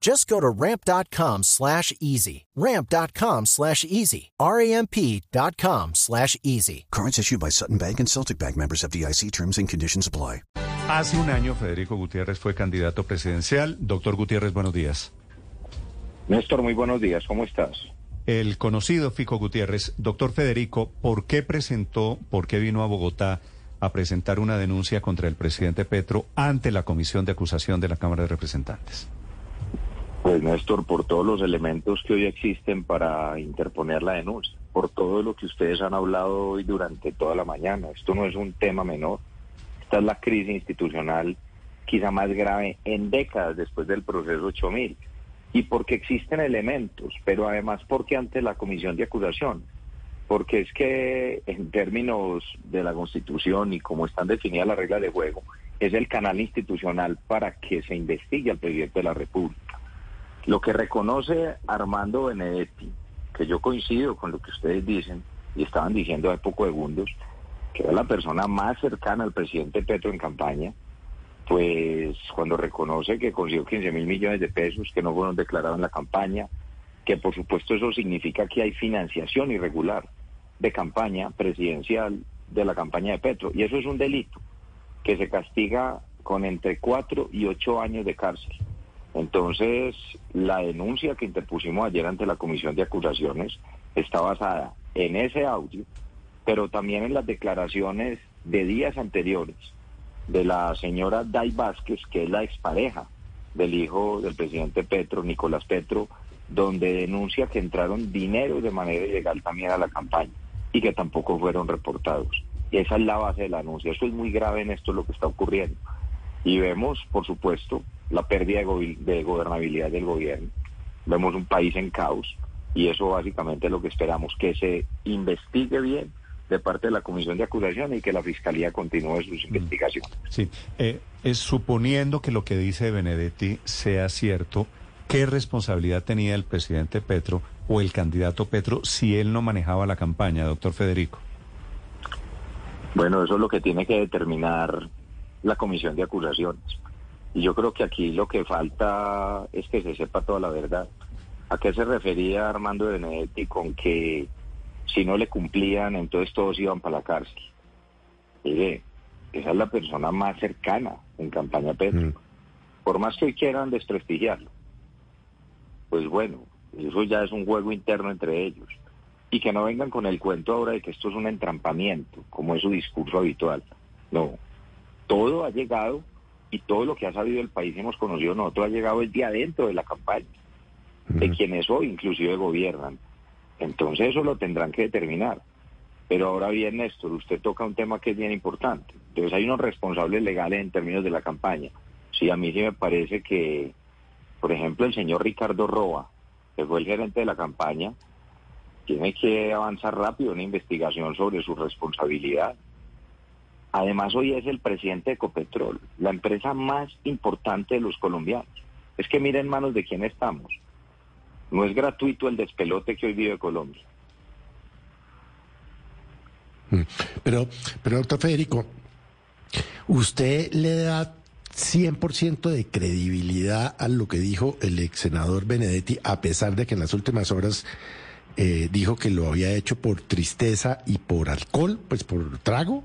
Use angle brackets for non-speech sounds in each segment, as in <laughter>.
Just go to ramp.com slash easy. Ramp.com slash easy. R-A-M-P.com slash easy. Cards issued by Sutton Bank and Celtic Bank members of DIC terms and conditions apply. Hace un año Federico Gutiérrez fue candidato presidencial. Doctor Gutiérrez, buenos días. Néstor, muy buenos días. ¿Cómo estás? El conocido Fico Gutiérrez. Doctor Federico, ¿por qué presentó, por qué vino a Bogotá a presentar una denuncia contra el presidente Petro ante la Comisión de Acusación de la Cámara de Representantes? Pues Néstor, por todos los elementos que hoy existen para interponer la denuncia, por todo lo que ustedes han hablado hoy durante toda la mañana. Esto no es un tema menor. Esta es la crisis institucional quizá más grave en décadas después del proceso 8000. Y porque existen elementos, pero además porque ante la comisión de acusación, porque es que en términos de la Constitución y como están definidas las reglas de juego, es el canal institucional para que se investigue al presidente de la República. Lo que reconoce Armando Benedetti, que yo coincido con lo que ustedes dicen y estaban diciendo hace pocos segundos, que era la persona más cercana al presidente Petro en campaña, pues cuando reconoce que consiguió 15 mil millones de pesos que no fueron declarados en la campaña, que por supuesto eso significa que hay financiación irregular de campaña presidencial de la campaña de Petro, y eso es un delito que se castiga con entre cuatro y ocho años de cárcel. Entonces, la denuncia que interpusimos ayer ante la Comisión de Acusaciones está basada en ese audio, pero también en las declaraciones de días anteriores de la señora Day Vázquez, que es la expareja del hijo del presidente Petro, Nicolás Petro, donde denuncia que entraron dinero de manera ilegal también a la campaña y que tampoco fueron reportados. Esa es la base del anuncio. Eso es muy grave en esto lo que está ocurriendo. Y vemos, por supuesto, la pérdida de, gobernabilidad del gobierno. Vemos un país en caos y eso básicamente es lo que esperamos, que se investigue bien de parte de la Comisión de Acusación y que la Fiscalía continúe sus investigaciones. Sí, eh, es suponiendo que lo que dice Benedetti sea cierto, ¿qué responsabilidad tenía el presidente Petro o el candidato Petro si él no manejaba la campaña, doctor Federico? Bueno, eso es lo que tiene que determinar la Comisión de Acusaciones. Y yo creo que aquí lo que falta es que se sepa toda la verdad. ¿A qué se refería Armando Benedetti con que si no le cumplían, entonces todos iban para la cárcel? Mire, esa es la persona más cercana en campaña Petro. Mm. Por más que hoy quieran desprestigiarlo, pues bueno, eso ya es un juego interno entre ellos. Y que no vengan con el cuento ahora de que esto es un entrampamiento, como es su discurso habitual. No, todo ha llegado y todo lo que ha sabido el país hemos conocido nosotros ha llegado el día adentro de la campaña, de quienes hoy inclusive gobiernan. Entonces eso lo tendrán que determinar. Pero ahora bien, Néstor, usted toca un tema que es bien importante. Entonces hay unos responsables legales en términos de la campaña. Sí, a mí sí me parece que, por ejemplo, el señor Ricardo Roa, que fue el gerente de la campaña, tiene que avanzar rápido una investigación sobre su responsabilidad. Además, hoy es el presidente de Ecopetrol, la empresa más importante de los colombianos. Es que miren en manos de quién estamos. No es gratuito el despelote que hoy vive Colombia. Mm. Pero, pero doctor Federico, ¿usted le da 100% de credibilidad a lo que dijo el ex senador Benedetti, a pesar de que en las últimas horas eh, dijo que lo había hecho por tristeza y por alcohol, pues por trago?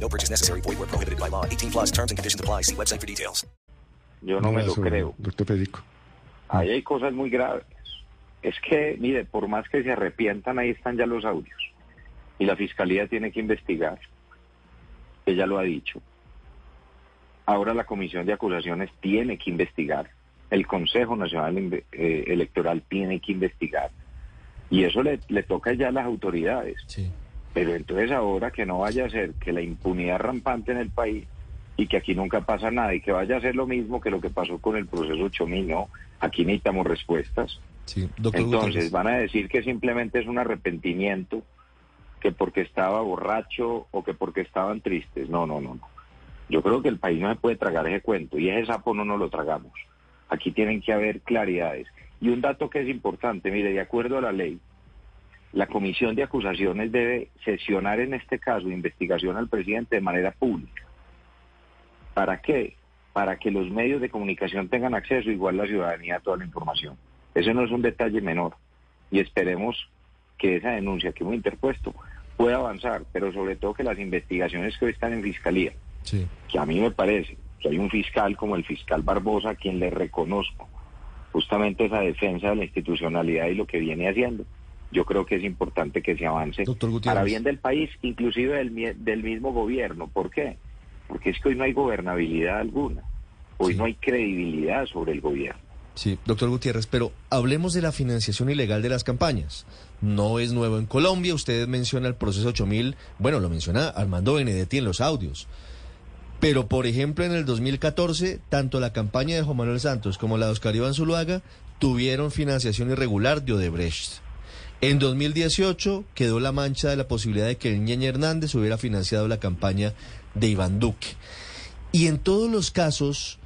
No purchase necessary. Void where prohibited by law. 18 plus terms and conditions apply. See website for details. Yo no me lo eso, creo. Doctor Federico. Ahí hay cosas muy graves. Es que, mire, por más que se arrepientan, ahí están ya los audios. Y la fiscalía tiene que investigar. Ella lo ha dicho. Ahora la comisión de acusaciones tiene que investigar. El Consejo Nacional eh, Electoral tiene que investigar. Y eso le, le toca ya a las autoridades. Sí. Pero entonces ahora que no vaya a ser que la impunidad rampante en el país y que aquí nunca pasa nada y que vaya a ser lo mismo que lo que pasó con el proceso 8000, no, aquí necesitamos respuestas. Sí, doctor Entonces Gutiérrez. van a decir que simplemente es un arrepentimiento, que porque estaba borracho o que porque estaban tristes. No, no, no, no. Yo creo que el país no se puede tragar ese cuento y ese sapo no nos lo tragamos. Aquí tienen que haber claridades. Y un dato que es importante, mire, de acuerdo a la ley, la comisión de acusaciones debe sesionar en este caso de investigación al presidente de manera pública. ¿Para qué? Para que los medios de comunicación tengan acceso, igual la ciudadanía, a toda la información. Eso no es un detalle menor. Y esperemos que esa denuncia que hemos interpuesto pueda avanzar, pero sobre todo que las investigaciones que hoy están en fiscalía, Sí. que a mí me parece que hay un fiscal como el fiscal Barbosa a quien le reconozco justamente esa defensa de la institucionalidad y lo que viene haciendo. Yo creo que es importante que se avance para bien del país, inclusive del, mi- del mismo gobierno. ¿Por qué? Porque es que hoy no hay gobernabilidad alguna. Hoy Sí. no hay credibilidad sobre el gobierno. Sí, doctor Gutiérrez, pero hablemos de la financiación ilegal de las campañas. No es nuevo en Colombia, usted menciona el proceso 8000, bueno, lo menciona Armando Benedetti en los audios. Pero, por ejemplo, en el 2014, tanto la campaña de Juan Manuel Santos como la de Oscar Iván Zuluaga tuvieron financiación irregular de Odebrecht. En 2018 quedó la mancha de la posibilidad de que el Hernández hubiera financiado la campaña de Iván Duque. Y en todos los casos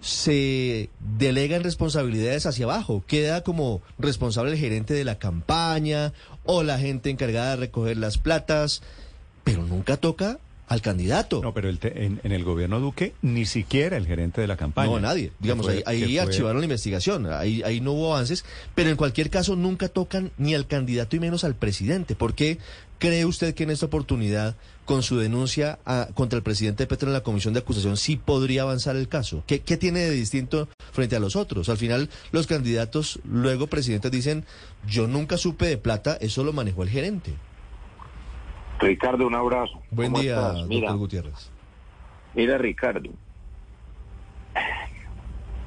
se delegan responsabilidades hacia abajo. Queda como responsable el gerente de la campaña o la gente encargada de recoger las platas, pero nunca toca al candidato. No, pero el te- en, en el gobierno Duque ni siquiera el gerente de la campaña. No, nadie. Digamos, fue- ahí, ahí fue- archivaron la investigación, ahí, ahí no hubo avances, pero en cualquier caso nunca tocan ni al candidato y menos al presidente. ¿Por qué cree usted que en esta oportunidad, con su denuncia a- contra el presidente Petro en la comisión de acusación, sí podría avanzar el caso? ¿Qué, qué tiene de distinto frente a los otros? Al final, los candidatos, luego presidentes dicen, yo nunca supe de plata, eso lo manejó el gerente. Ricardo, un abrazo. Buen ¿Cómo día, estás? doctor Mira, Gutiérrez. Mira, Ricardo,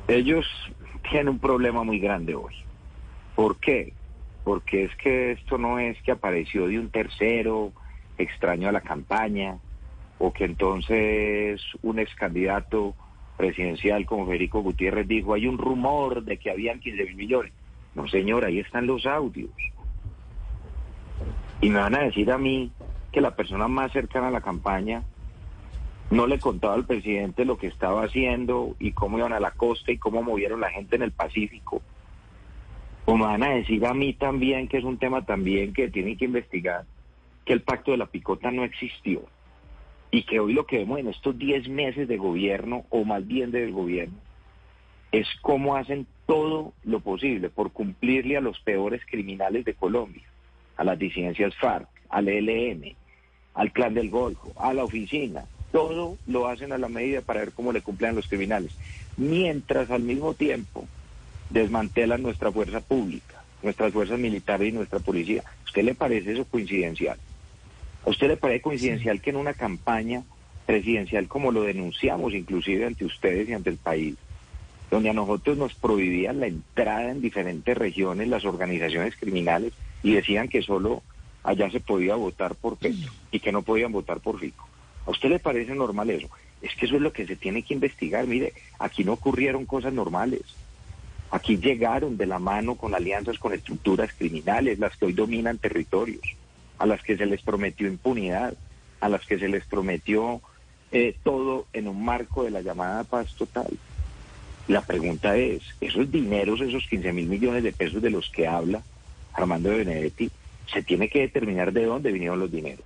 ellos tienen un problema muy grande hoy. ¿Por qué? Porque es que esto no es que apareció de un tercero extraño a la campaña o que entonces un ex candidato presidencial como Federico Gutiérrez dijo, hay un rumor de que habían 15 mil millones. No, señor, ahí están los audios. Y me van a decir a mí que la persona más cercana a la campaña no le contaba al presidente lo que estaba haciendo y cómo iban a la costa y cómo movieron la gente en el Pacífico. O me van a decir a mí también, que es un tema también que tienen que investigar, que el pacto de la picota no existió. Y que hoy lo que vemos en estos 10 meses de gobierno, o más bien del gobierno, es cómo hacen todo lo posible por cumplirle a los peores criminales de Colombia, a las disidencias FARC, al ELN, al Clan del Golfo, a la oficina. Todo lo hacen a la medida para ver cómo le cumplen a los criminales. Mientras al mismo tiempo desmantelan nuestra fuerza pública, nuestras fuerzas militares y nuestra policía. ¿A usted le parece eso coincidencial? ¿A usted le parece coincidencial que en una campaña presidencial como lo denunciamos inclusive ante ustedes y ante el país, donde a nosotros nos prohibían la entrada en diferentes regiones las organizaciones criminales y decían que solo allá se podía votar por Petro y que no podían votar por Fico. ¿A usted le parece normal eso? Es que eso es lo que se tiene que investigar. Mire, aquí no ocurrieron cosas normales. Aquí llegaron de la mano con alianzas con estructuras criminales, las que hoy dominan territorios, a las que se les prometió impunidad, a las que se les prometió eh, todo en un marco de la llamada paz total. La pregunta es, esos dineros, esos 15 mil millones de pesos de los que habla Armando de Benedetti, se tiene que determinar de dónde vinieron los dineros.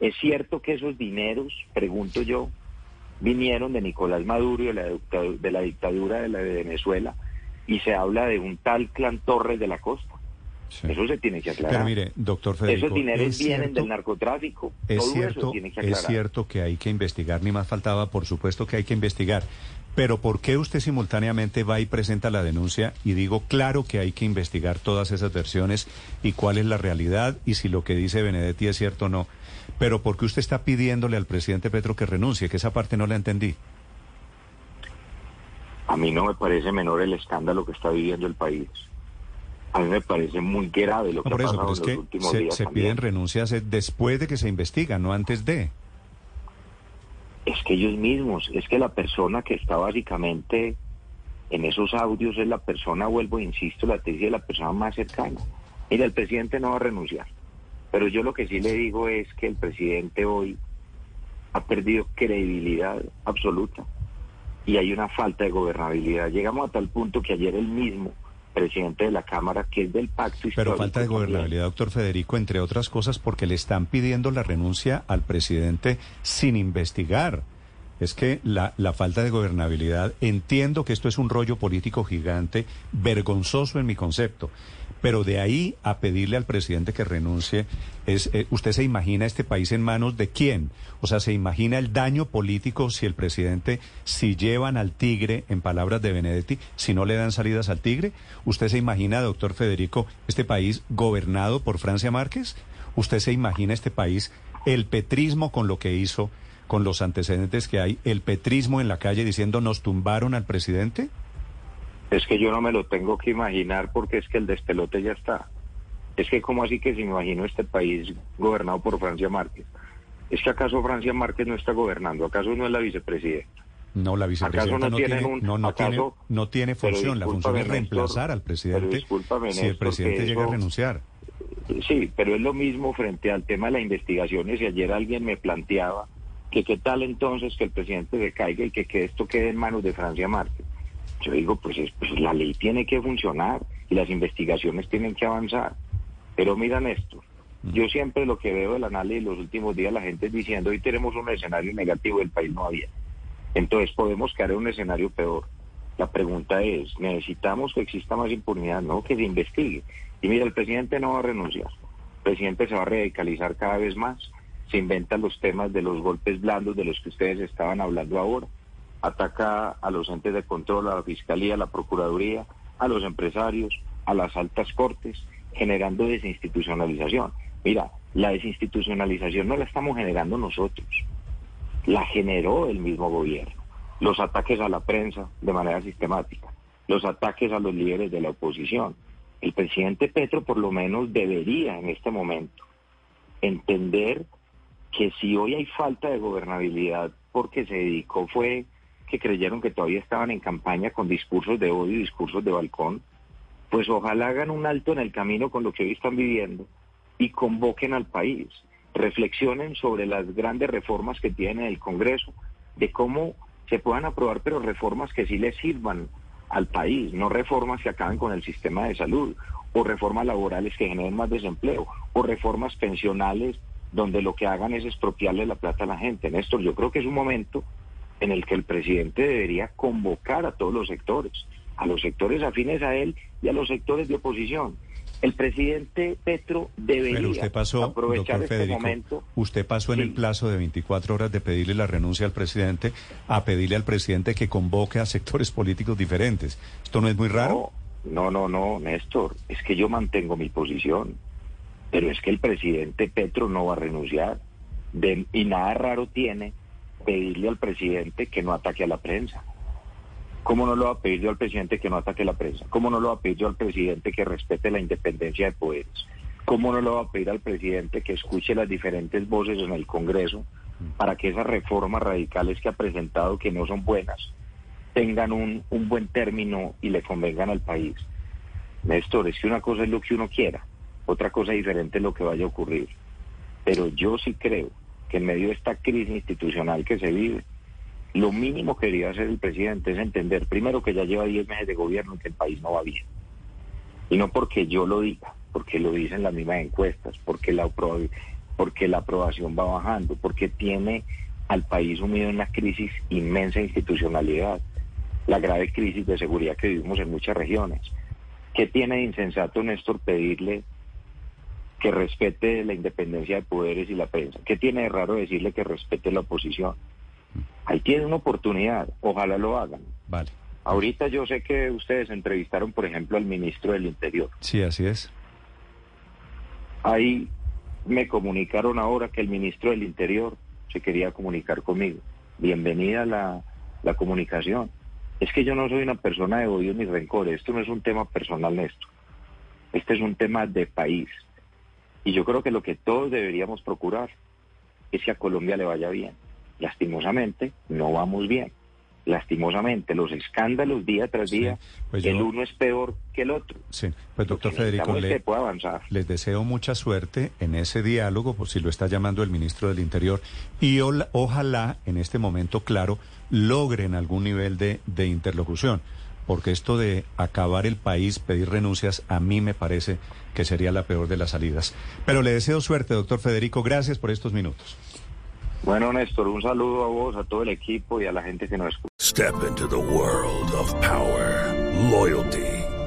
Es cierto que esos dineros, pregunto yo, vinieron de Nicolás Maduro y de la, dictadura de, la dictadura de, la de Venezuela y se habla de un tal clan Torres de la Costa. Eso se tiene que aclarar. Pero mire, doctor Federico, Esos dineros es vienen cierto- del narcotráfico. Es Todo cierto, eso tiene que aclarar. es cierto que hay que investigar, ni más faltaba, por supuesto que hay que investigar. Pero ¿por qué usted simultáneamente va y presenta la denuncia y digo, claro que hay que investigar todas esas versiones y cuál es la realidad y si lo que dice Benedetti es cierto o no? Pero ¿por qué usted está pidiéndole al presidente Petro que renuncie? Que esa parte no la entendí. A mí no me parece menor el escándalo que está viviendo el país. A mí me parece muy grave lo No, que por ha eso, pasado pero es en que los últimos se, días se piden renuncias eh, después de que se investiga, no antes de. Es que ellos mismos, es que la persona que está básicamente en esos audios es la persona, vuelvo insisto, la tesis de la persona más cercana. Mira, el presidente no va a renunciar, pero yo lo que sí le digo es que el presidente hoy ha perdido credibilidad absoluta y hay una falta de gobernabilidad. Llegamos a tal punto que ayer el mismo presidente de la Cámara, que es del pacto Pero histórico falta de gobernabilidad, doctor Federico, entre otras cosas porque le están pidiendo la renuncia al presidente sin investigar. Es que la, la falta de gobernabilidad, entiendo que esto es un rollo político gigante, vergonzoso en mi concepto, pero de ahí a pedirle al presidente que renuncie, es, eh, ¿usted se imagina este país en manos de quién? O sea, ¿se imagina el daño político si el presidente, si llevan al tigre, en palabras de Benedetti, si no le dan salidas al tigre? ¿Usted se imagina, doctor Federico, este país gobernado por Francia Márquez? ¿Usted se imagina este país, el petrismo con lo que hizo, con los antecedentes que hay, el petrismo en la calle diciendo nos tumbaron al presidente? Es que yo no me lo tengo que imaginar porque es que el despelote ya está. Es que como así que si me imagino este país gobernado por Francia Márquez. Es que acaso Francia Márquez no está gobernando, acaso no es la vicepresidenta. No, la vicepresidenta no tiene, un- no, no acaso- tiene, no tiene Pero función. La función es Néstor, reemplazar al presidente si el presidente llega a renunciar. Sí, pero es lo mismo frente al tema de las investigaciones y ayer alguien me planteaba que qué tal entonces que el presidente se caiga y que, que esto quede en manos de Francia Márquez. Yo digo, pues, es- pues la ley tiene que funcionar y las investigaciones tienen que avanzar. Pero mira, Néstor, yo siempre lo que veo del análisis los últimos días, la gente es diciendo, hoy tenemos un escenario negativo del país no había. Entonces podemos caer en un escenario peor. La pregunta es, ¿necesitamos que exista más impunidad? No, que se investigue. Y mira, el presidente no va a renunciar. El presidente se va a radicalizar cada vez más. Se inventan los temas de los golpes blandos de los que ustedes estaban hablando ahora. Ataca a los entes de control, a la Fiscalía, a la Procuraduría, a los empresarios, a las altas cortes, generando desinstitucionalización. Mira, la desinstitucionalización no la estamos generando nosotros la generó el mismo gobierno. Los ataques a la prensa de manera sistemática, los ataques a los líderes de la oposición. El presidente Petro por lo menos debería en este momento entender que si hoy hay falta de gobernabilidad porque se dedicó fue que creyeron que todavía estaban en campaña con discursos de odio y discursos de balcón, pues ojalá hagan un alto en el camino con lo que hoy están viviendo y convoquen al país, reflexionen sobre las grandes reformas que tiene el Congreso, de cómo se puedan aprobar, pero reformas que sí les sirvan al país, no reformas que acaben con el sistema de salud, o reformas laborales que generen más desempleo, o reformas pensionales donde lo que hagan es expropiarle la plata a la gente. Néstor, yo creo que es un momento en el que el presidente debería convocar a todos los sectores, a los sectores afines a él y a los sectores de oposición. El presidente Petro debería Pero usted pasó, aprovechar este Federico, momento. usted pasó en el plazo de 24 horas de pedirle la renuncia al presidente a pedirle al presidente que convoque a sectores <laughs> políticos diferentes. ¿Esto no es muy raro? No, no, no, no, Néstor, es que yo mantengo mi posición, pero es que el presidente Petro no va a renunciar. De- y nada raro tiene pedirle al presidente que no ataque a la prensa. ¿Cómo no lo va a pedir yo al presidente que no ataque a la prensa? ¿Cómo no lo va a pedir yo al presidente que respete la independencia de poderes? ¿Cómo no lo va a pedir al presidente que escuche las diferentes voces en el Congreso para que esas reformas radicales que ha presentado, que no son buenas, tengan un, un buen término y le convengan al país? Néstor, es que una cosa es lo que uno quiera, otra cosa diferente es lo que vaya a ocurrir. Pero yo sí creo que en medio de esta crisis institucional que se vive, lo mínimo que debería hacer el presidente es entender, primero, que ya lleva 10 meses de gobierno y que el país no va bien. Y no porque yo lo diga, porque lo dicen las mismas encuestas, porque la, porque la aprobación va bajando, porque tiene al país sumido en una crisis inmensa de institucionalidad, la grave crisis de seguridad que vivimos en muchas regiones. ¿Qué tiene de insensato, Néstor, pedirle que respete la independencia de poderes y la prensa? ¿Qué tiene de raro decirle que respete la oposición? Ahí tiene una oportunidad, ojalá lo hagan. Vale. Ahorita yo sé que ustedes entrevistaron, por ejemplo, al ministro del Interior. Sí, así es. Ahí me comunicaron ahora que el ministro del Interior se quería comunicar conmigo. Bienvenida la, la comunicación. Es que yo no soy una persona de odio ni rencor. Esto no es un tema personal, Néstor. Este es un tema de país. Y yo creo que lo que todos deberíamos procurar es que a Colombia le vaya bien. Lastimosamente, no vamos bien. Lastimosamente, los escándalos día tras día, pues el yo- uno es peor que el otro. Sí, pues doctor Federico, le- avanzar. les deseo mucha suerte en ese diálogo, por si lo está llamando el ministro del Interior, y ola- ojalá en este momento, claro, logren algún nivel de, de interlocución, porque esto de acabar el país, pedir renuncias, a mí me parece que sería la peor de las salidas. Pero le deseo suerte, doctor Federico, gracias por estos minutos. Bueno, Néstor, un saludo a vos, a todo el equipo y a la gente que nos escucha. Step into the world of power, loyalty,